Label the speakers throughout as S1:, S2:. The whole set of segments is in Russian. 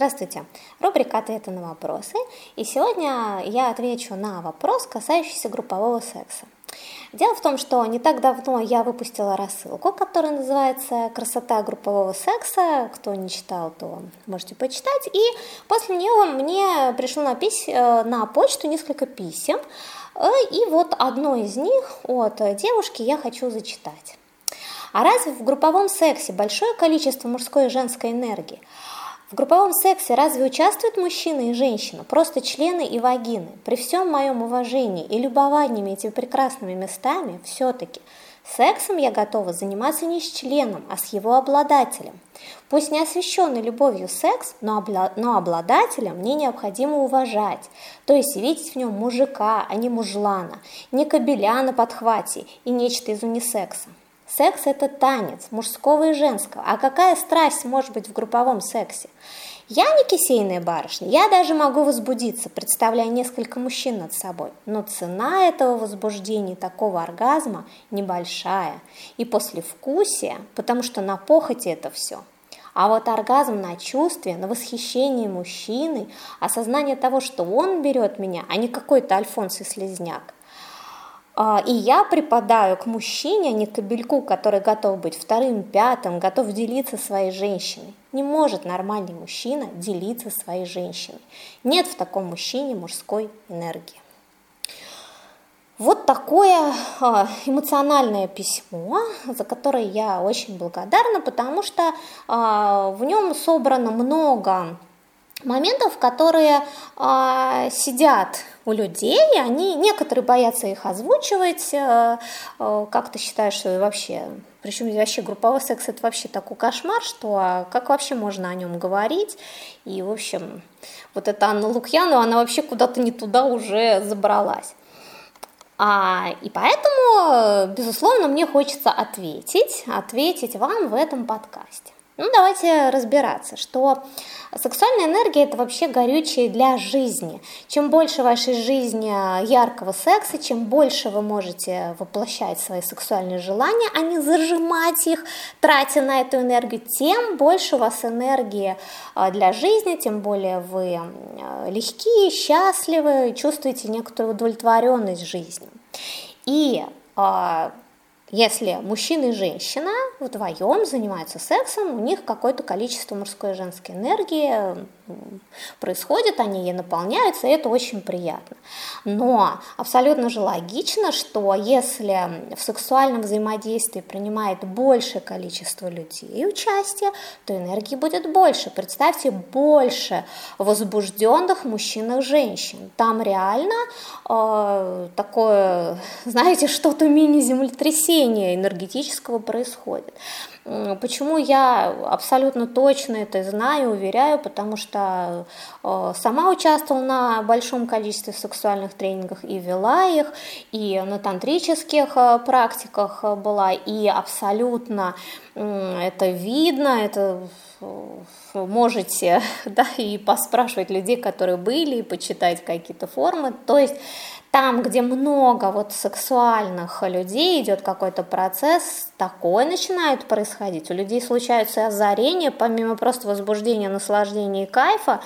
S1: Здравствуйте! Рубрика «Ответы на вопросы». И сегодня я отвечу на вопрос, касающийся группового секса. Дело в том, что не так давно я выпустила рассылку, которая называется «Красота группового секса». Кто не читал, то можете почитать. И после нее мне пришло на, пись... Э, на почту несколько писем. Э, и вот одно из них от девушки я хочу зачитать. А разве в групповом сексе большое количество мужской и женской энергии? В групповом сексе разве участвуют мужчина и женщина, просто члены и вагины? При всем моем уважении и любовании этими прекрасными местами, все-таки сексом я готова заниматься не с членом, а с его обладателем. Пусть не освященный любовью секс, но, обла но обладателя мне необходимо уважать, то есть видеть в нем мужика, а не мужлана, не кобеля на подхвате и нечто из унисекса. Секс – это танец мужского и женского. А какая страсть может быть в групповом сексе? Я не кисейная барышня, я даже могу возбудиться, представляя несколько мужчин над собой. Но цена этого возбуждения, такого оргазма небольшая. И послевкусие, потому что на похоти это все. А вот оргазм на чувстве, на восхищении мужчины, осознание того, что он берет меня, а не какой-то Альфонс и слезняк – и я припадаю к мужчине, а не к кобельку, который готов быть вторым, пятым, готов делиться своей женщиной. Не может нормальный мужчина делиться своей женщиной. Нет в таком мужчине мужской энергии. Вот такое а, эмоциональное письмо, за которое я очень благодарна, потому что а, в нем собрано много моментов, которые сидят у людей, они, некоторые боятся их озвучивать, э, э, как ты считаешь, что вообще, причем вообще групповой секс это вообще такой кошмар, что а как вообще можно о нем говорить, и, в общем, вот эта Анна Лукьянова, она вообще куда-то не туда уже забралась. А, и поэтому, безусловно, мне хочется ответить, ответить вам в этом подкасте. Ну, давайте разбираться, что сексуальная энергия – это вообще горючее для жизни. Чем больше вашей жизни яркого секса, чем больше вы можете воплощать свои сексуальные желания, а не зажимать их, тратя на эту энергию, тем больше у вас энергии а, для жизни, тем более вы легкие, счастливы, чувствуете некоторую удовлетворенность жизнью. И а, если мужчина и женщина вдвоем занимаются сексом, у них какое-то количество мужской и женской энергии происходит, они ей наполняются, и это очень приятно. Но абсолютно же логично, что если в сексуальном взаимодействии принимает большее количество людей участие, то энергии будет больше. Представьте, больше возбужденных мужчин и женщин. Там реально э, такое, знаете, что-то мини-землетрясение энергетического происходит. Почему я абсолютно точно это знаю, уверяю, потому что э, сама участвовала на большом количестве сексуальных тренингах и вела их, и на тантрических э, практиках была, и абсолютно это видно, это можете да, и поспрашивать людей, которые были, и почитать какие-то формы. То есть там, где много вот сексуальных людей, идет какой-то процесс, такое начинает происходить. У людей случаются озарения, помимо просто возбуждения, наслаждения и кайфа,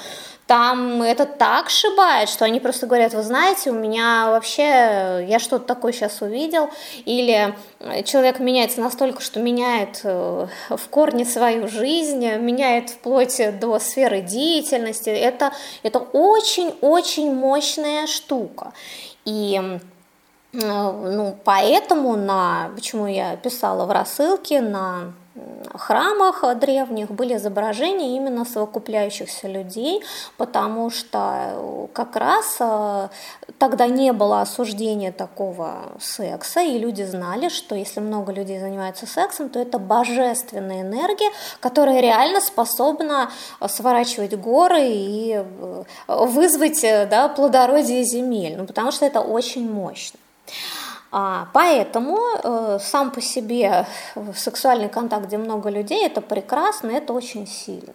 S1: там это так шибает, что они просто говорят, вы знаете, у меня вообще, я что-то такое сейчас увидел, или человек меняется настолько, что меняет э, в корне свою жизнь, меняет вплоть до сферы деятельности, это, это очень-очень мощная штука. И э, ну, поэтому на, почему я писала в рассылке на храмах древних были изображения именно совокупляющихся людей, потому что э, как раз э, тогда не было осуждения такого секса, и люди знали, что если много людей занимаются сексом, то это божественная энергия, которая реально способна сворачивать горы и э, вызвать да, плодородие земель, ну, потому что это очень мощно. А, поэтому э, сам по себе сексуальный контакт, где много людей, это прекрасно, это очень сильно.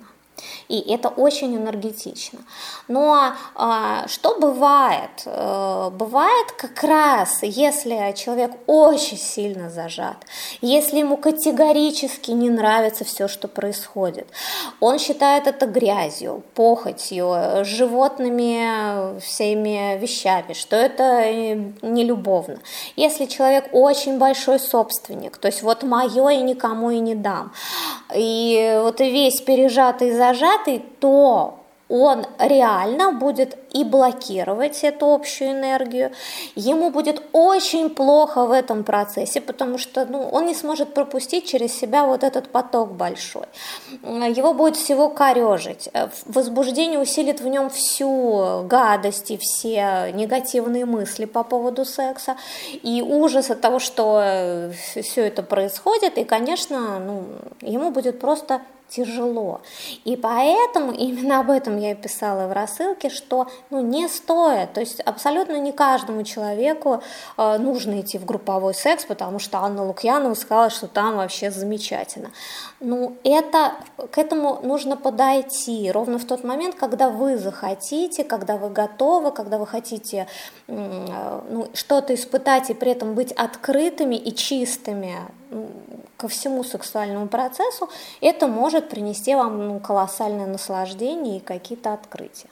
S1: И это очень энергетично. Но а, что бывает? А, бывает как раз, если человек очень сильно зажат, если ему категорически не нравится все, что происходит, он считает это грязью, похотью, животными всеми вещами, что это э, нелюбовно. Если человек очень большой собственник, то есть вот мое и никому и не дам, и вот весь пережатый и зажатый, то он реально будет и блокировать эту общую энергию. Ему будет очень плохо в этом процессе, потому что ну, он не сможет пропустить через себя вот этот поток большой. Его будет всего корежить. Возбуждение усилит в нем всю гадость и все негативные мысли по поводу секса и ужас от того, что все это происходит. И, конечно, ну, ему будет просто тяжело. И поэтому именно об этом я и писала в рассылке, что ну, не стоит, то есть абсолютно не каждому человеку э, нужно идти в групповой секс, потому что Анна Лукьянова сказала, что там вообще замечательно. Ну, это, к этому нужно подойти ровно в тот момент, когда вы захотите, когда вы готовы, когда вы хотите э, ну, что-то испытать и при этом быть открытыми и чистыми ко всему сексуальному процессу, это может принести вам ну, колоссальное наслаждение и какие-то открытия.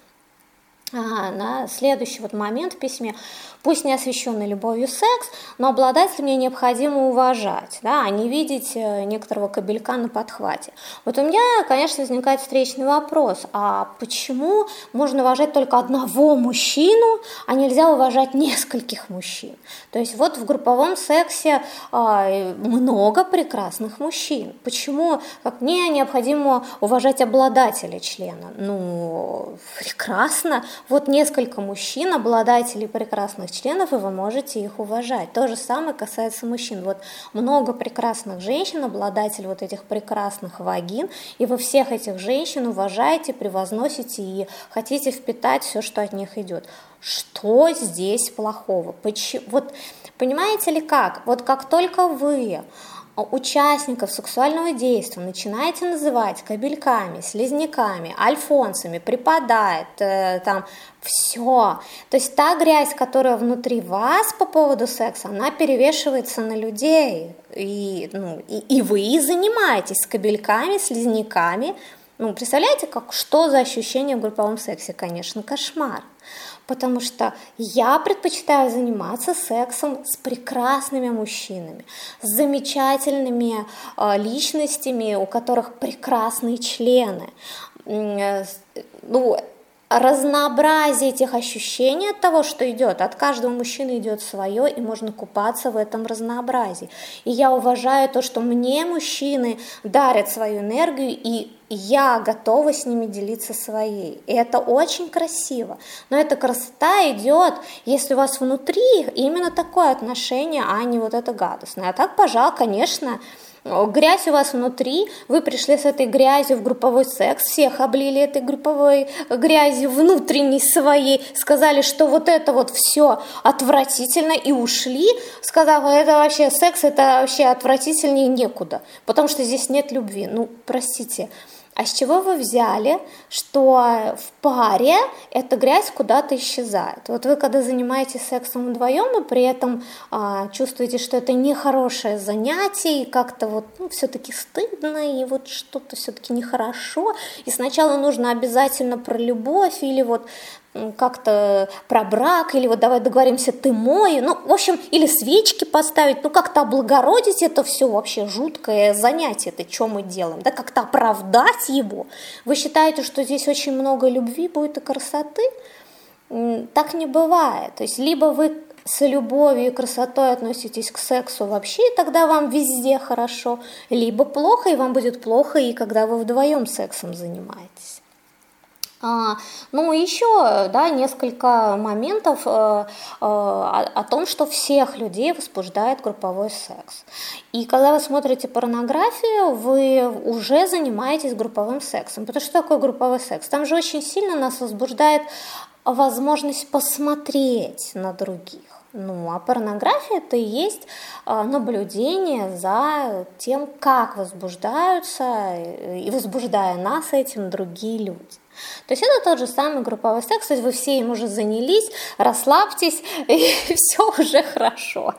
S1: На следующий вот момент в письме пусть не освященный любовью секс, но обладателя мне необходимо уважать, да, а не видеть э, некоторого кабелька на подхвате. Вот у меня, конечно, возникает встречный вопрос, а почему можно уважать только одного мужчину, а нельзя уважать нескольких мужчин? То есть вот в групповом сексе а, много прекрасных мужчин. Почему как мне необходимо уважать обладателя члена? Ну, прекрасно. Вот несколько мужчин, обладателей прекрасных членов, и вы можете их уважать. То же самое касается мужчин. Вот много прекрасных женщин, обладателей вот этих прекрасных вагин, и вы всех этих женщин уважаете, превозносите и хотите впитать все, что от них идет. Что здесь плохого? Почему? Вот понимаете ли как? Вот как только вы участников сексуального действия начинаете называть кабельками, слизняками, альфонсами, припадает, э, там, все. То есть та грязь, которая внутри вас по поводу секса, она перевешивается на людей. И, ну, и, и вы занимаетесь кабельками, слизняками. Ну, представляете, как, что за ощущение в групповом сексе? Конечно, кошмар потому что я предпочитаю заниматься сексом с прекрасными мужчинами, с замечательными э, личностями, у которых прекрасные члены. Э, ну, разнообразие этих ощущений от того, что идет. От каждого мужчины идет свое, и можно купаться в этом разнообразии. И я уважаю то, что мне мужчины дарят свою энергию, и я готова с ними делиться своей. И это очень красиво. Но эта красота идет, если у вас внутри именно такое отношение, а не вот это гадостное. А так, пожалуй, конечно, грязь у вас внутри, вы пришли с этой грязью в групповой секс, всех облили этой групповой грязью внутренней своей, сказали, что вот это вот все отвратительно и ушли, сказав, это вообще секс, это вообще отвратительнее некуда, потому что здесь нет любви. Ну, простите, а с чего вы взяли, что в паре эта грязь куда-то исчезает? Вот вы когда занимаетесь сексом вдвоем, и при этом а, чувствуете, что это нехорошее занятие, и как-то вот ну, все-таки стыдно, и вот что-то все-таки нехорошо, и сначала нужно обязательно про любовь, или вот как-то про брак, или вот давай договоримся, ты мой, ну, в общем, или свечки поставить, ну, как-то облагородить это все вообще жуткое занятие, это что мы делаем, да, как-то оправдать его. Вы считаете, что здесь очень много любви будет и красоты? Так не бывает. То есть либо вы с любовью и красотой относитесь к сексу вообще, и тогда вам везде хорошо, либо плохо, и вам будет плохо, и когда вы вдвоем сексом занимаетесь. А, ну, еще, да, несколько моментов э, э, о, о том, что всех людей возбуждает групповой секс. И когда вы смотрите порнографию, вы уже занимаетесь групповым сексом. Потому что такое групповой секс? Там же очень сильно нас возбуждает возможность посмотреть на других Ну, а порнография это и есть а, наблюдение за тем, как возбуждаются и возбуждая нас этим другие люди. То есть это тот же самый групповой секс, то есть вы все им уже занялись, расслабьтесь, и все уже хорошо.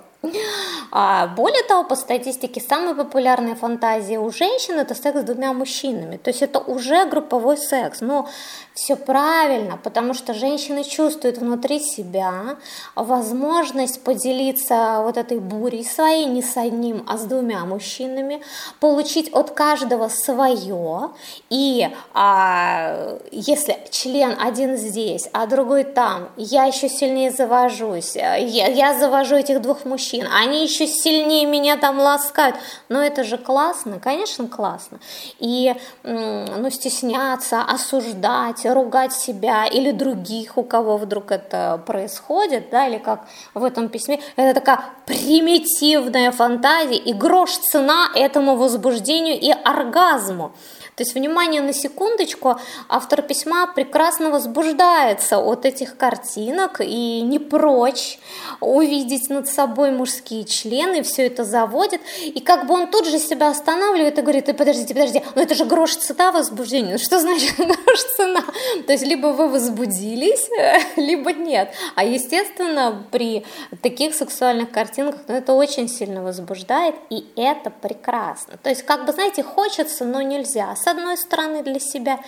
S1: А более того, по статистике, самые популярные фантазии у женщин это секс с двумя мужчинами. То есть это уже групповой секс. Но все правильно, потому что женщины чувствуют внутри себя возможность поделиться вот этой бурей своей не с одним, а с двумя мужчинами, получить от каждого свое. И а, если член один здесь, а другой там, я еще сильнее завожусь, я, я завожу этих двух мужчин, мужчин, они еще сильнее меня там ласкают. Но это же классно, конечно, классно. И ну, стесняться, осуждать, ругать себя или других, у кого вдруг это происходит, да, или как в этом письме, это такая примитивная фантазия и грош цена этому возбуждению и оргазму. То есть, внимание на секундочку, автор письма прекрасно возбуждается от этих картинок и не прочь увидеть над собой мужские члены, все это заводит, и как бы он тут же себя останавливает и говорит, подождите, подождите, ну это же грош цена возбуждения, ну что значит грош цена? То есть, либо вы возбудились, либо нет. А естественно, при таких сексуальных картинках, ну это очень сильно возбуждает, и это прекрасно. То есть, как бы, знаете, хочется, но нельзя одной стороны для себя,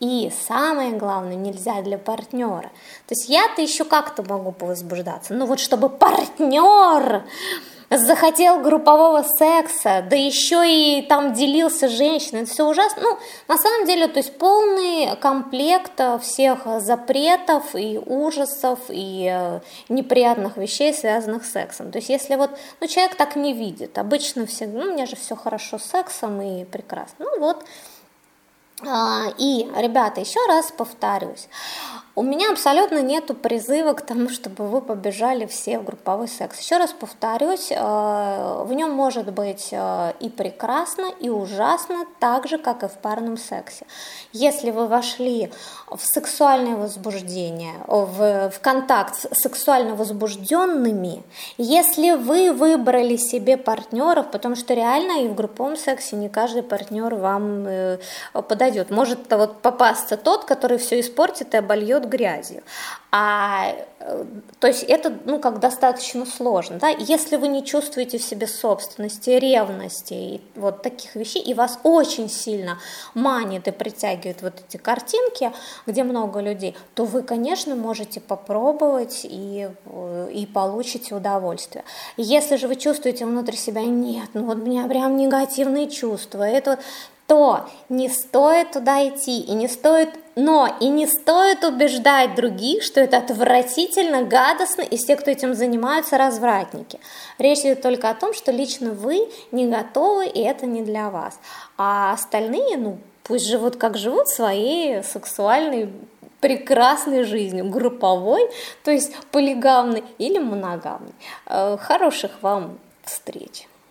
S1: и самое главное, нельзя для партнера. То есть я-то еще как-то могу повозбуждаться, но вот чтобы партнер захотел группового секса, да еще и там делился женщиной, это все ужасно. Ну, на самом деле, то есть полный комплект всех запретов и ужасов и э, неприятных вещей, связанных с сексом. То есть если вот, ну, человек так не видит, обычно все, ну, у меня же все хорошо с сексом и прекрасно. Ну вот, и, ребята, еще раз повторюсь, у меня абсолютно нету призыва к тому, чтобы вы побежали все в групповой секс. Еще раз повторюсь, э, в нем может быть э, и прекрасно, и ужасно, так же, как и в парном сексе. Если вы вошли в сексуальное возбуждение, в, в контакт с сексуально возбужденными, если вы выбрали себе партнеров, потому что реально и в групповом сексе не каждый партнер вам э, подойдет. Может вот попасться тот, который все испортит и обольет грязью. А, э, то есть это ну, как достаточно сложно. Да? Если вы не чувствуете в себе собственности, ревности и вот таких вещей, и вас очень сильно манит и притягивают вот эти картинки, где много людей, то вы, конечно, можете попробовать и, э, и получите удовольствие. Если же вы чувствуете внутри себя, нет, ну вот у меня прям негативные чувства, это то не стоит туда идти, и не стоит, но и не стоит убеждать других, что это отвратительно, гадостно, и все, кто этим занимаются, развратники. Речь идет только о том, что лично вы не готовы, и это не для вас. А остальные, ну, пусть живут как живут, своей сексуальной прекрасной жизнью, групповой, то есть полигамной или моногамной. Э, хороших вам встреч!